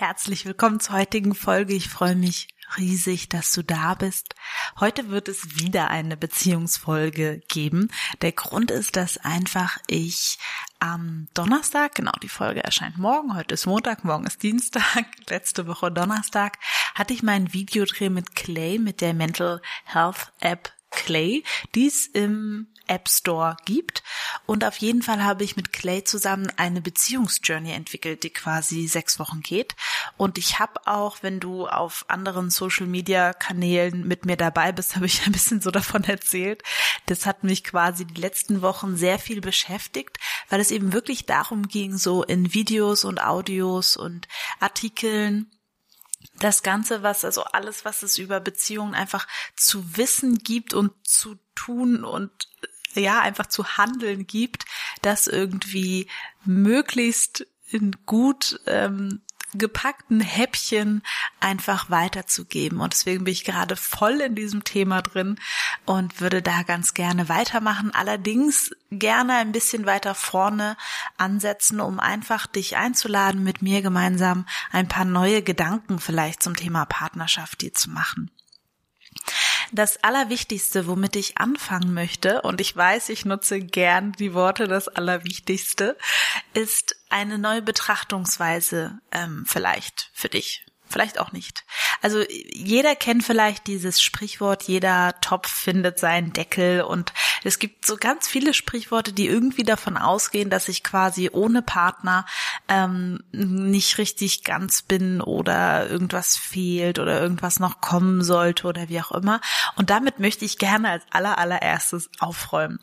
Herzlich willkommen zur heutigen Folge. Ich freue mich riesig, dass du da bist. Heute wird es wieder eine Beziehungsfolge geben. Der Grund ist, dass einfach ich am Donnerstag, genau, die Folge erscheint morgen, heute ist Montag, morgen ist Dienstag, letzte Woche Donnerstag, hatte ich meinen Videodreh mit Clay, mit der Mental Health App Clay, die es im App Store gibt. Und auf jeden Fall habe ich mit Clay zusammen eine Beziehungsjourney entwickelt, die quasi sechs Wochen geht. Und ich habe auch, wenn du auf anderen Social Media Kanälen mit mir dabei bist, habe ich ein bisschen so davon erzählt. Das hat mich quasi die letzten Wochen sehr viel beschäftigt, weil es eben wirklich darum ging, so in Videos und Audios und Artikeln das Ganze, was, also alles, was es über Beziehungen einfach zu wissen gibt und zu tun und ja, einfach zu handeln gibt, das irgendwie möglichst in gut ähm, gepackten Häppchen einfach weiterzugeben. Und deswegen bin ich gerade voll in diesem Thema drin und würde da ganz gerne weitermachen. Allerdings gerne ein bisschen weiter vorne ansetzen, um einfach dich einzuladen, mit mir gemeinsam ein paar neue Gedanken vielleicht zum Thema Partnerschaft dir zu machen. Das Allerwichtigste, womit ich anfangen möchte, und ich weiß, ich nutze gern die Worte das Allerwichtigste, ist eine neue Betrachtungsweise ähm, vielleicht für dich vielleicht auch nicht. Also jeder kennt vielleicht dieses Sprichwort, jeder Topf findet seinen Deckel und es gibt so ganz viele Sprichworte, die irgendwie davon ausgehen, dass ich quasi ohne Partner ähm, nicht richtig ganz bin oder irgendwas fehlt oder irgendwas noch kommen sollte oder wie auch immer. Und damit möchte ich gerne als aller allererstes aufräumen.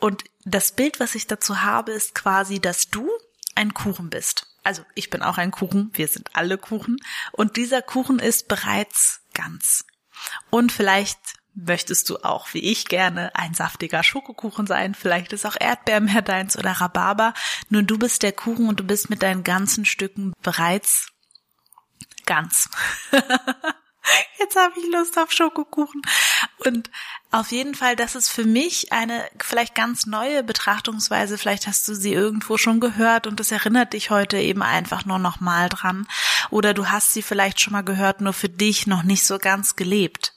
Und das Bild, was ich dazu habe, ist quasi, dass du ein Kuchen bist also ich bin auch ein Kuchen, wir sind alle Kuchen und dieser Kuchen ist bereits ganz. Und vielleicht möchtest du auch, wie ich gerne, ein saftiger Schokokuchen sein, vielleicht ist auch Erdbeermeer deins oder Rhabarber, nur du bist der Kuchen und du bist mit deinen ganzen Stücken bereits ganz. Jetzt habe ich Lust auf Schokokuchen. Und auf jeden Fall, das ist für mich eine vielleicht ganz neue Betrachtungsweise. Vielleicht hast du sie irgendwo schon gehört und das erinnert dich heute eben einfach nur noch mal dran. Oder du hast sie vielleicht schon mal gehört, nur für dich noch nicht so ganz gelebt.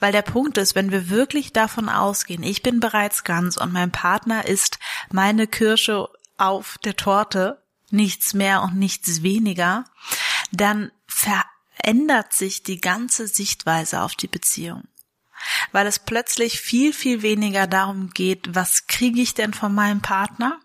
Weil der Punkt ist, wenn wir wirklich davon ausgehen, ich bin bereits ganz und mein Partner ist meine Kirsche auf der Torte, nichts mehr und nichts weniger, dann verändert sich die ganze Sichtweise auf die Beziehung weil es plötzlich viel, viel weniger darum geht, was kriege ich denn von meinem Partner?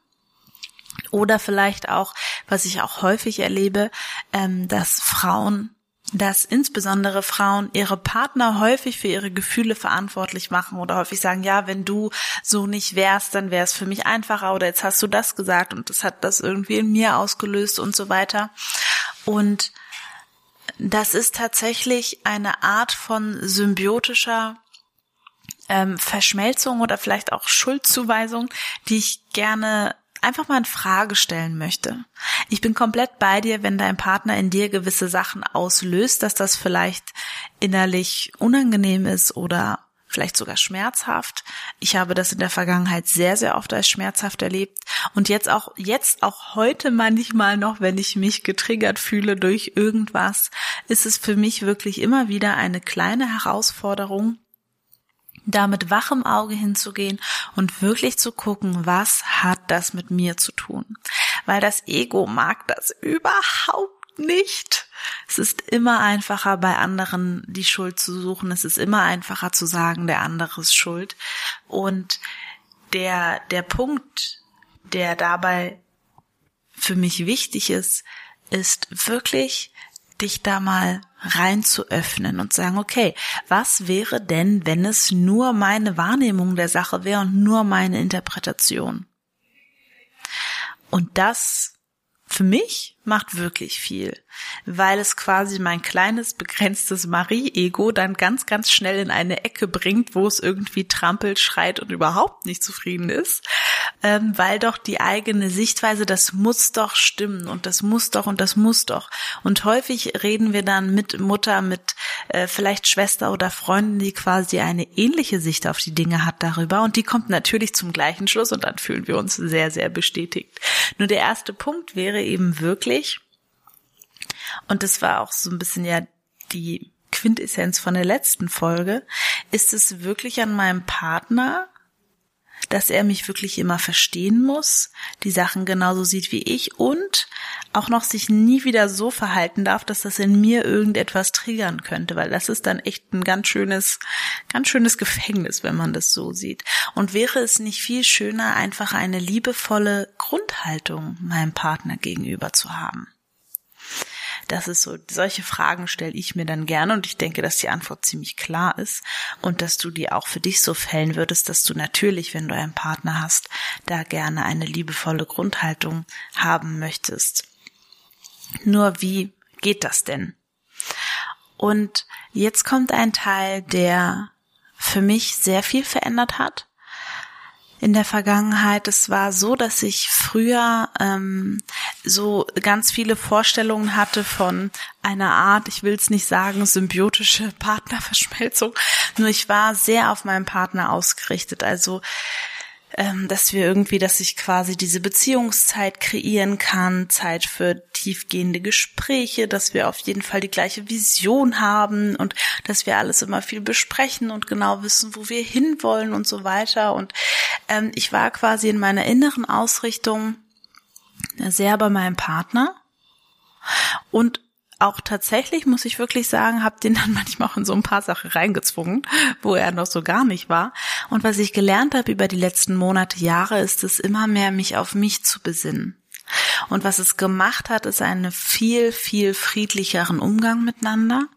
Oder vielleicht auch, was ich auch häufig erlebe, ähm, dass Frauen dass insbesondere Frauen ihre Partner häufig für ihre Gefühle verantwortlich machen oder häufig sagen, ja, wenn du so nicht wärst, dann wäre es für mich einfacher oder jetzt hast du das gesagt und das hat das irgendwie in mir ausgelöst und so weiter. Und das ist tatsächlich eine Art von symbiotischer ähm, Verschmelzung oder vielleicht auch Schuldzuweisung, die ich gerne einfach mal in Frage stellen möchte. Ich bin komplett bei dir, wenn dein Partner in dir gewisse Sachen auslöst, dass das vielleicht innerlich unangenehm ist oder vielleicht sogar schmerzhaft. Ich habe das in der Vergangenheit sehr, sehr oft als schmerzhaft erlebt und jetzt auch, jetzt auch heute manchmal noch, wenn ich mich getriggert fühle durch irgendwas, ist es für mich wirklich immer wieder eine kleine Herausforderung, da mit wachem Auge hinzugehen und wirklich zu gucken, was hat das mit mir zu tun. Weil das Ego mag das überhaupt nicht. Es ist immer einfacher, bei anderen die Schuld zu suchen. Es ist immer einfacher zu sagen, der andere ist schuld. Und der, der Punkt, der dabei für mich wichtig ist, ist wirklich dich da mal rein zu öffnen und sagen, okay, was wäre denn, wenn es nur meine Wahrnehmung der Sache wäre und nur meine Interpretation? Und das für mich macht wirklich viel, weil es quasi mein kleines, begrenztes Marie-Ego dann ganz, ganz schnell in eine Ecke bringt, wo es irgendwie trampelt, schreit und überhaupt nicht zufrieden ist, ähm, weil doch die eigene Sichtweise, das muss doch stimmen und das muss doch und das muss doch. Und häufig reden wir dann mit Mutter, mit äh, vielleicht Schwester oder Freundin, die quasi eine ähnliche Sicht auf die Dinge hat darüber und die kommt natürlich zum gleichen Schluss und dann fühlen wir uns sehr, sehr bestätigt. Nur der erste Punkt wäre eben wirklich, und das war auch so ein bisschen ja die Quintessenz von der letzten Folge, ist es wirklich an meinem Partner, dass er mich wirklich immer verstehen muss, die Sachen genauso sieht wie ich und auch noch sich nie wieder so verhalten darf, dass das in mir irgendetwas triggern könnte, weil das ist dann echt ein ganz schönes, ganz schönes Gefängnis, wenn man das so sieht. Und wäre es nicht viel schöner, einfach eine liebevolle Grundhaltung meinem Partner gegenüber zu haben? Das ist so, solche Fragen stelle ich mir dann gerne und ich denke, dass die Antwort ziemlich klar ist und dass du die auch für dich so fällen würdest, dass du natürlich, wenn du einen Partner hast, da gerne eine liebevolle Grundhaltung haben möchtest. Nur wie geht das denn? Und jetzt kommt ein Teil, der für mich sehr viel verändert hat in der Vergangenheit. Es war so, dass ich früher ähm, so ganz viele Vorstellungen hatte von einer Art, ich will es nicht sagen, symbiotische Partnerverschmelzung. Nur ich war sehr auf meinen Partner ausgerichtet. Also ähm, dass wir irgendwie, dass ich quasi diese Beziehungszeit kreieren kann, Zeit für tiefgehende Gespräche, dass wir auf jeden Fall die gleiche Vision haben und dass wir alles immer viel besprechen und genau wissen, wo wir hinwollen und so weiter. Und ähm, ich war quasi in meiner inneren Ausrichtung sehr bei meinem Partner und auch tatsächlich, muss ich wirklich sagen, habe den dann manchmal auch in so ein paar Sachen reingezwungen, wo er noch so gar nicht war. Und was ich gelernt habe über die letzten Monate, Jahre, ist es immer mehr, mich auf mich zu besinnen. Und was es gemacht hat, ist einen viel, viel friedlicheren Umgang miteinander.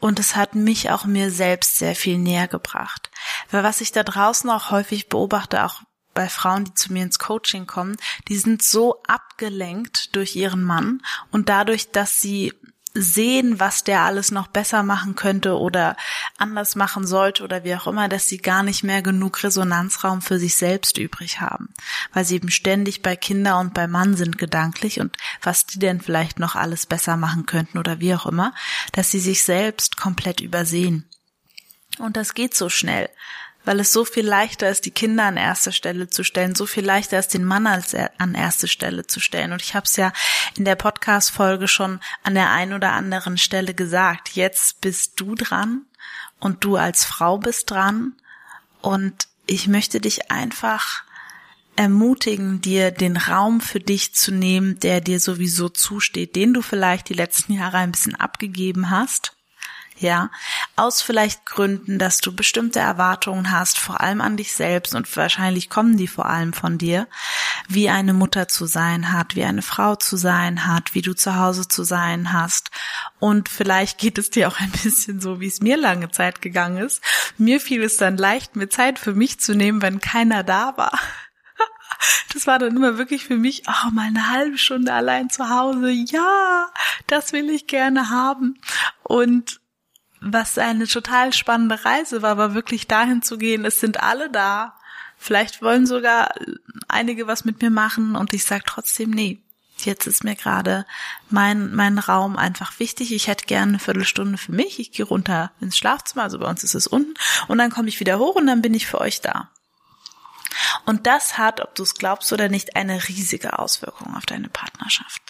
Und es hat mich auch mir selbst sehr viel näher gebracht. Weil was ich da draußen auch häufig beobachte, auch bei Frauen, die zu mir ins Coaching kommen, die sind so abgelenkt durch ihren Mann und dadurch, dass sie sehen, was der alles noch besser machen könnte oder anders machen sollte oder wie auch immer, dass sie gar nicht mehr genug Resonanzraum für sich selbst übrig haben, weil sie eben ständig bei Kinder und bei Mann sind gedanklich und was die denn vielleicht noch alles besser machen könnten oder wie auch immer, dass sie sich selbst komplett übersehen. Und das geht so schnell weil es so viel leichter ist, die Kinder an erste Stelle zu stellen, so viel leichter ist, den Mann als an erste Stelle zu stellen. Und ich habe es ja in der Podcast-Folge schon an der einen oder anderen Stelle gesagt. Jetzt bist du dran und du als Frau bist dran. Und ich möchte dich einfach ermutigen, dir den Raum für dich zu nehmen, der dir sowieso zusteht, den du vielleicht die letzten Jahre ein bisschen abgegeben hast ja, aus vielleicht Gründen, dass du bestimmte Erwartungen hast, vor allem an dich selbst und wahrscheinlich kommen die vor allem von dir, wie eine Mutter zu sein hat, wie eine Frau zu sein hat, wie du zu Hause zu sein hast und vielleicht geht es dir auch ein bisschen so, wie es mir lange Zeit gegangen ist. Mir fiel es dann leicht, mir Zeit für mich zu nehmen, wenn keiner da war. Das war dann immer wirklich für mich, oh, mal eine halbe Stunde allein zu Hause. Ja, das will ich gerne haben. Und was eine total spannende Reise war, war wirklich dahin zu gehen, es sind alle da. Vielleicht wollen sogar einige was mit mir machen und ich sage trotzdem, nee, jetzt ist mir gerade mein, mein Raum einfach wichtig. Ich hätte gerne eine Viertelstunde für mich. Ich gehe runter ins Schlafzimmer, also bei uns ist es unten, und dann komme ich wieder hoch und dann bin ich für euch da. Und das hat, ob du es glaubst oder nicht, eine riesige Auswirkung auf deine Partnerschaft.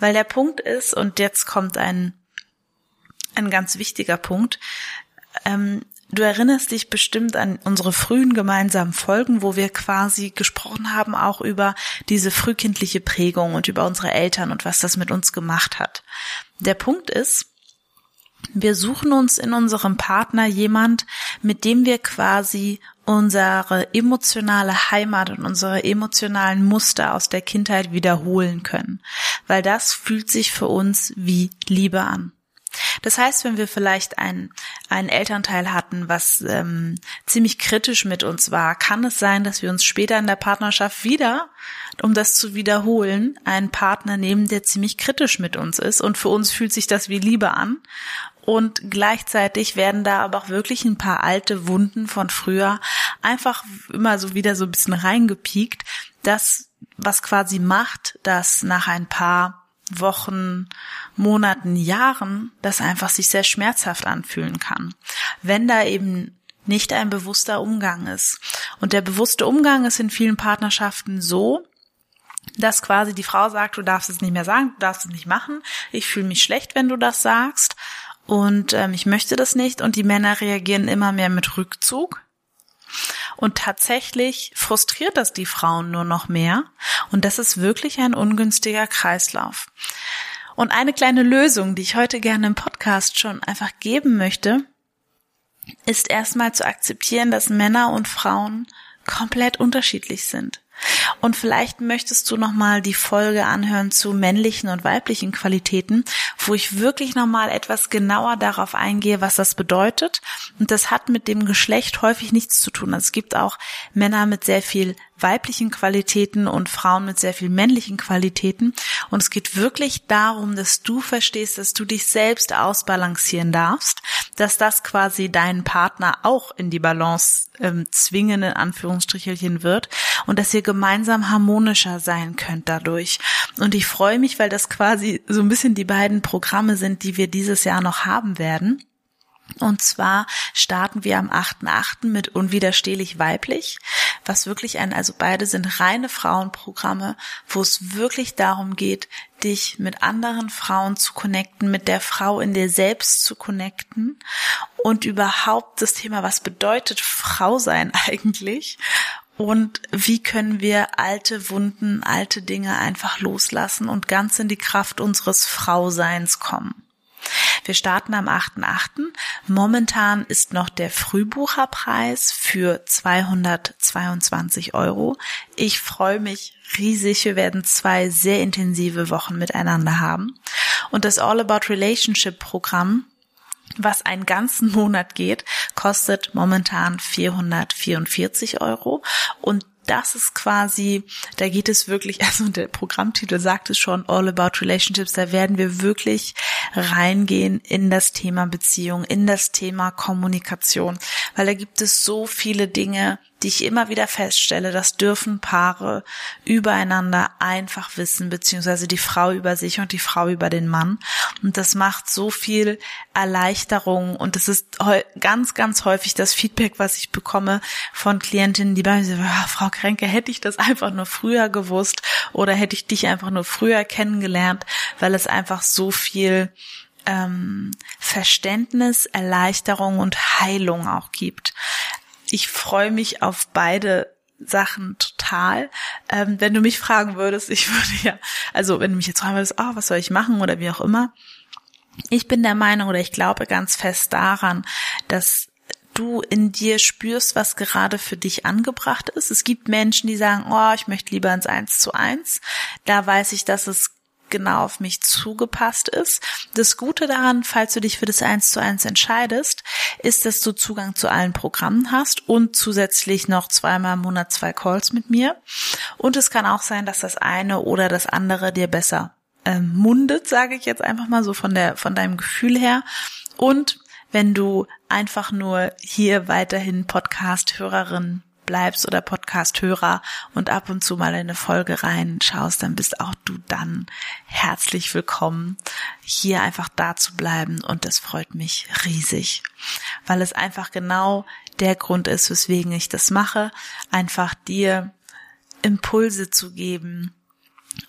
Weil der Punkt ist, und jetzt kommt ein ein ganz wichtiger Punkt. Ähm, du erinnerst dich bestimmt an unsere frühen gemeinsamen Folgen, wo wir quasi gesprochen haben auch über diese frühkindliche Prägung und über unsere Eltern und was das mit uns gemacht hat. Der Punkt ist, wir suchen uns in unserem Partner jemand, mit dem wir quasi unsere emotionale Heimat und unsere emotionalen Muster aus der Kindheit wiederholen können, weil das fühlt sich für uns wie Liebe an. Das heißt, wenn wir vielleicht ein, einen Elternteil hatten, was ähm, ziemlich kritisch mit uns war, kann es sein, dass wir uns später in der Partnerschaft wieder, um das zu wiederholen, einen Partner nehmen, der ziemlich kritisch mit uns ist. Und für uns fühlt sich das wie Liebe an. Und gleichzeitig werden da aber auch wirklich ein paar alte Wunden von früher einfach immer so wieder so ein bisschen reingepiekt. Das, was quasi macht, dass nach ein paar Wochen, Monaten, Jahren das einfach sich sehr schmerzhaft anfühlen kann. Wenn da eben nicht ein bewusster Umgang ist. Und der bewusste Umgang ist in vielen Partnerschaften so, dass quasi die Frau sagt, du darfst es nicht mehr sagen, du darfst es nicht machen, ich fühle mich schlecht, wenn du das sagst und ähm, ich möchte das nicht und die Männer reagieren immer mehr mit Rückzug. Und tatsächlich frustriert das die Frauen nur noch mehr und das ist wirklich ein ungünstiger Kreislauf. Und eine kleine Lösung, die ich heute gerne im Podcast schon einfach geben möchte, ist erstmal zu akzeptieren, dass Männer und Frauen komplett unterschiedlich sind. Und vielleicht möchtest du nochmal die Folge anhören zu männlichen und weiblichen Qualitäten, wo ich wirklich nochmal etwas genauer darauf eingehe, was das bedeutet. Und das hat mit dem Geschlecht häufig nichts zu tun. Also es gibt auch Männer mit sehr viel weiblichen Qualitäten und Frauen mit sehr viel männlichen Qualitäten. Und es geht wirklich darum, dass du verstehst, dass du dich selbst ausbalancieren darfst, dass das quasi deinen Partner auch in die Balance ähm, zwingen, in Anführungsstrichelchen wird und dass ihr gemeinsam harmonischer sein könnt dadurch. Und ich freue mich, weil das quasi so ein bisschen die beiden Programme sind, die wir dieses Jahr noch haben werden. Und zwar starten wir am 8.8. mit Unwiderstehlich weiblich, was wirklich ein, also beide sind reine Frauenprogramme, wo es wirklich darum geht, dich mit anderen Frauen zu connecten, mit der Frau in dir selbst zu connecten und überhaupt das Thema, was bedeutet Frau sein eigentlich und wie können wir alte Wunden, alte Dinge einfach loslassen und ganz in die Kraft unseres Frauseins kommen. Wir starten am 8.8. Momentan ist noch der Frühbucherpreis für 222 Euro. Ich freue mich riesig. Wir werden zwei sehr intensive Wochen miteinander haben. Und das All About Relationship Programm was einen ganzen Monat geht, kostet momentan 444 Euro und das ist quasi, da geht es wirklich, also der Programmtitel sagt es schon, All About Relationships, da werden wir wirklich reingehen in das Thema Beziehung, in das Thema Kommunikation, weil da gibt es so viele Dinge, die ich immer wieder feststelle, das dürfen Paare übereinander einfach wissen, beziehungsweise die Frau über sich und die Frau über den Mann. Und das macht so viel Erleichterung und das ist ganz, ganz häufig das Feedback, was ich bekomme von Klientinnen, die bei mir sagen, oh, Frau Kränke, hätte ich das einfach nur früher gewusst oder hätte ich dich einfach nur früher kennengelernt, weil es einfach so viel ähm, Verständnis, Erleichterung und Heilung auch gibt ich freue mich auf beide Sachen total. Ähm, wenn du mich fragen würdest, ich würde ja, also wenn du mich jetzt fragen würdest, oh, was soll ich machen oder wie auch immer. Ich bin der Meinung oder ich glaube ganz fest daran, dass du in dir spürst, was gerade für dich angebracht ist. Es gibt Menschen, die sagen, oh, ich möchte lieber ins Eins zu eins. Da weiß ich, dass es genau auf mich zugepasst ist. Das Gute daran, falls du dich für das 1 zu 1 entscheidest, ist, dass du Zugang zu allen Programmen hast und zusätzlich noch zweimal im Monat zwei Calls mit mir. Und es kann auch sein, dass das eine oder das andere dir besser ähm, mundet, sage ich jetzt einfach mal so von der, von deinem Gefühl her. Und wenn du einfach nur hier weiterhin Podcast-Hörerin bleibst oder Podcast-Hörer und ab und zu mal in eine Folge reinschaust, dann bist auch du dann herzlich willkommen, hier einfach da zu bleiben. Und das freut mich riesig, weil es einfach genau der Grund ist, weswegen ich das mache, einfach dir Impulse zu geben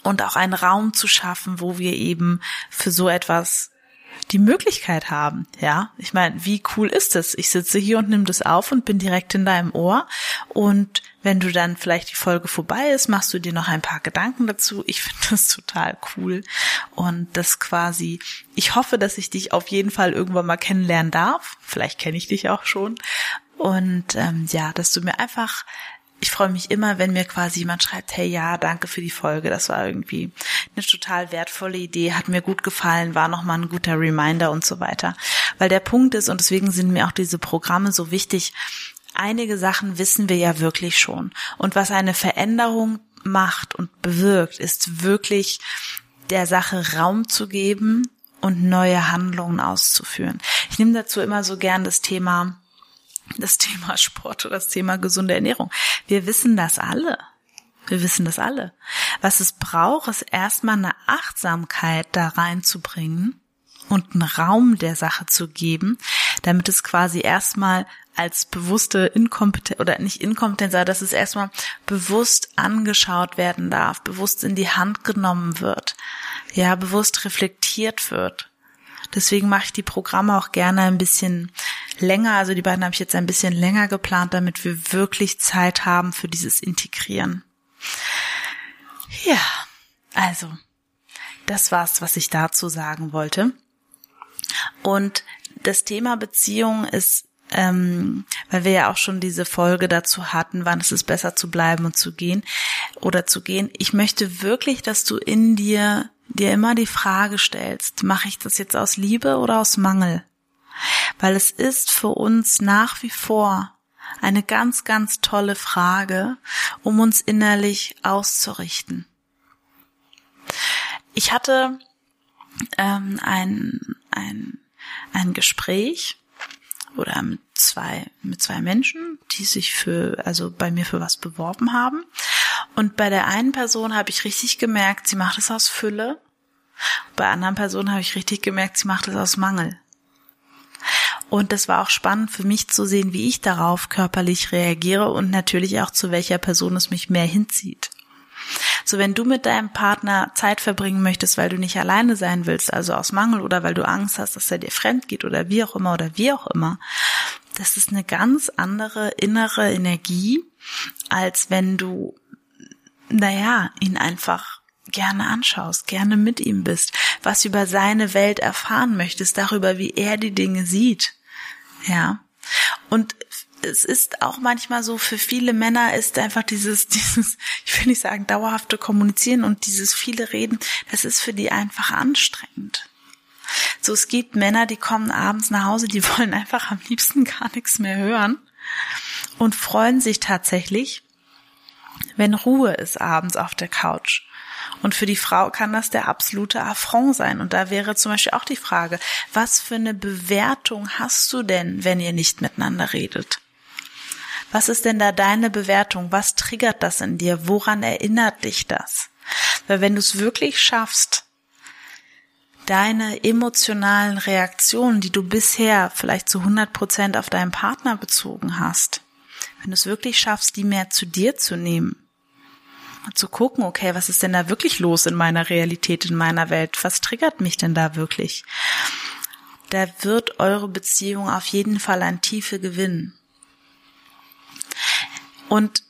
und auch einen Raum zu schaffen, wo wir eben für so etwas die Möglichkeit haben, ja. Ich meine, wie cool ist es? Ich sitze hier und nimm das auf und bin direkt in deinem Ohr und wenn du dann vielleicht die Folge vorbei ist, machst du dir noch ein paar Gedanken dazu. Ich finde das total cool und das quasi, ich hoffe, dass ich dich auf jeden Fall irgendwann mal kennenlernen darf. Vielleicht kenne ich dich auch schon und ähm, ja, dass du mir einfach ich freue mich immer, wenn mir quasi jemand schreibt, hey ja, danke für die Folge, das war irgendwie eine total wertvolle Idee, hat mir gut gefallen, war nochmal ein guter Reminder und so weiter. Weil der Punkt ist, und deswegen sind mir auch diese Programme so wichtig, einige Sachen wissen wir ja wirklich schon. Und was eine Veränderung macht und bewirkt, ist wirklich der Sache Raum zu geben und neue Handlungen auszuführen. Ich nehme dazu immer so gern das Thema das Thema Sport oder das Thema gesunde Ernährung. Wir wissen das alle. Wir wissen das alle. Was es braucht, ist erstmal eine Achtsamkeit da reinzubringen und einen Raum der Sache zu geben, damit es quasi erstmal als bewusste Inkompetenz oder nicht Inkompetenz, aber dass es erstmal bewusst angeschaut werden darf, bewusst in die Hand genommen wird, ja, bewusst reflektiert wird. Deswegen mache ich die Programme auch gerne ein bisschen länger. Also die beiden habe ich jetzt ein bisschen länger geplant, damit wir wirklich Zeit haben für dieses Integrieren. Ja, also, das war's, was ich dazu sagen wollte. Und das Thema Beziehung ist, ähm, weil wir ja auch schon diese Folge dazu hatten, wann ist es besser zu bleiben und zu gehen oder zu gehen. Ich möchte wirklich, dass du in dir dir immer die Frage stellst, mache ich das jetzt aus Liebe oder aus Mangel? Weil es ist für uns nach wie vor eine ganz, ganz tolle Frage, um uns innerlich auszurichten. Ich hatte ähm, ein, ein, ein Gespräch oder mit zwei, mit zwei Menschen, die sich für, also bei mir für was beworben haben. Und bei der einen Person habe ich richtig gemerkt, sie macht es aus Fülle. Bei anderen Personen habe ich richtig gemerkt, sie macht es aus Mangel. Und das war auch spannend für mich zu sehen, wie ich darauf körperlich reagiere und natürlich auch zu welcher Person es mich mehr hinzieht. So, wenn du mit deinem Partner Zeit verbringen möchtest, weil du nicht alleine sein willst, also aus Mangel oder weil du Angst hast, dass er dir fremd geht oder wie auch immer oder wie auch immer, das ist eine ganz andere innere Energie, als wenn du, naja, ihn einfach gerne anschaust, gerne mit ihm bist, was über seine Welt erfahren möchtest, darüber, wie er die Dinge sieht. Ja. Und es ist auch manchmal so, für viele Männer ist einfach dieses, dieses, ich will nicht sagen, dauerhafte Kommunizieren und dieses viele Reden, das ist für die einfach anstrengend. So, es gibt Männer, die kommen abends nach Hause, die wollen einfach am liebsten gar nichts mehr hören und freuen sich tatsächlich, wenn Ruhe ist abends auf der Couch. Und für die Frau kann das der absolute Affront sein. Und da wäre zum Beispiel auch die Frage, was für eine Bewertung hast du denn, wenn ihr nicht miteinander redet? Was ist denn da deine Bewertung? Was triggert das in dir? Woran erinnert dich das? Weil wenn du es wirklich schaffst, deine emotionalen Reaktionen, die du bisher vielleicht zu 100 Prozent auf deinen Partner bezogen hast, wenn du es wirklich schaffst, die mehr zu dir zu nehmen zu gucken, okay, was ist denn da wirklich los in meiner Realität, in meiner Welt? Was triggert mich denn da wirklich? Da wird eure Beziehung auf jeden Fall an Tiefe gewinnen. Und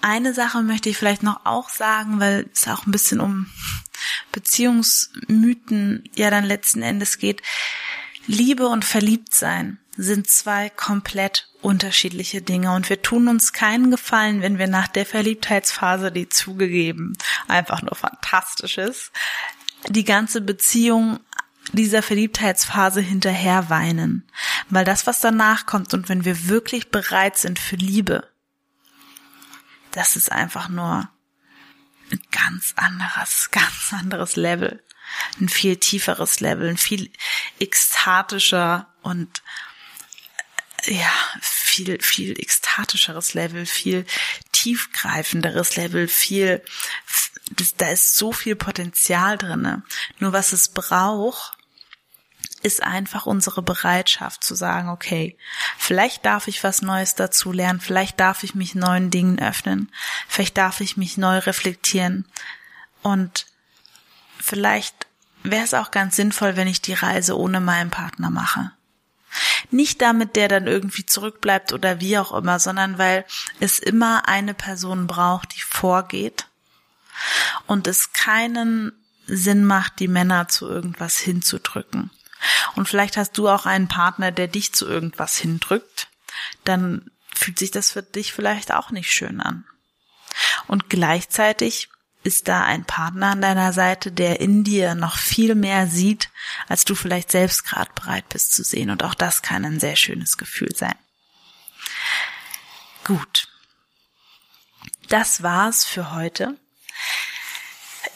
eine Sache möchte ich vielleicht noch auch sagen, weil es auch ein bisschen um Beziehungsmythen ja dann letzten Endes geht. Liebe und Verliebtsein sind zwei komplett unterschiedliche Dinge und wir tun uns keinen Gefallen, wenn wir nach der Verliebtheitsphase, die zugegeben einfach nur fantastisch ist, die ganze Beziehung dieser Verliebtheitsphase hinterher weinen. Weil das, was danach kommt und wenn wir wirklich bereit sind für Liebe, das ist einfach nur ein ganz anderes, ganz anderes Level. Ein viel tieferes Level, ein viel ekstatischer und ja, viel, viel ekstatischeres Level, viel tiefgreifenderes Level, viel, da ist so viel Potenzial drinne. Nur was es braucht, ist einfach unsere Bereitschaft zu sagen, okay, vielleicht darf ich was Neues dazu lernen, vielleicht darf ich mich neuen Dingen öffnen, vielleicht darf ich mich neu reflektieren und vielleicht wäre es auch ganz sinnvoll, wenn ich die Reise ohne meinen Partner mache. Nicht damit der dann irgendwie zurückbleibt oder wie auch immer, sondern weil es immer eine Person braucht, die vorgeht und es keinen Sinn macht, die Männer zu irgendwas hinzudrücken. Und vielleicht hast du auch einen Partner, der dich zu irgendwas hindrückt. Dann fühlt sich das für dich vielleicht auch nicht schön an. Und gleichzeitig ist da ein Partner an deiner Seite, der in dir noch viel mehr sieht, als du vielleicht selbst gerade bereit bist zu sehen. Und auch das kann ein sehr schönes Gefühl sein. Gut. Das war's für heute.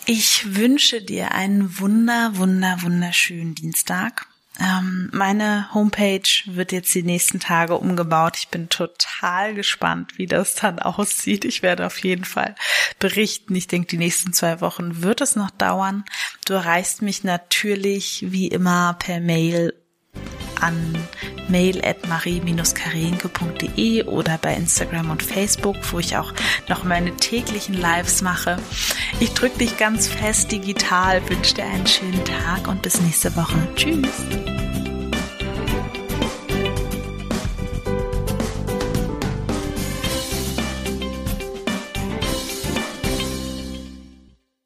Ich wünsche dir einen wunder, wunder, wunderschönen Dienstag. Ähm, meine Homepage wird jetzt die nächsten Tage umgebaut. Ich bin total gespannt, wie das dann aussieht. Ich werde auf jeden Fall berichten. Ich denke, die nächsten zwei Wochen wird es noch dauern. Du erreichst mich natürlich wie immer per Mail an mail at marie-karenke.de oder bei Instagram und Facebook, wo ich auch noch meine täglichen Lives mache. Ich drücke dich ganz fest digital, wünsche dir einen schönen Tag und bis nächste Woche. Tschüss.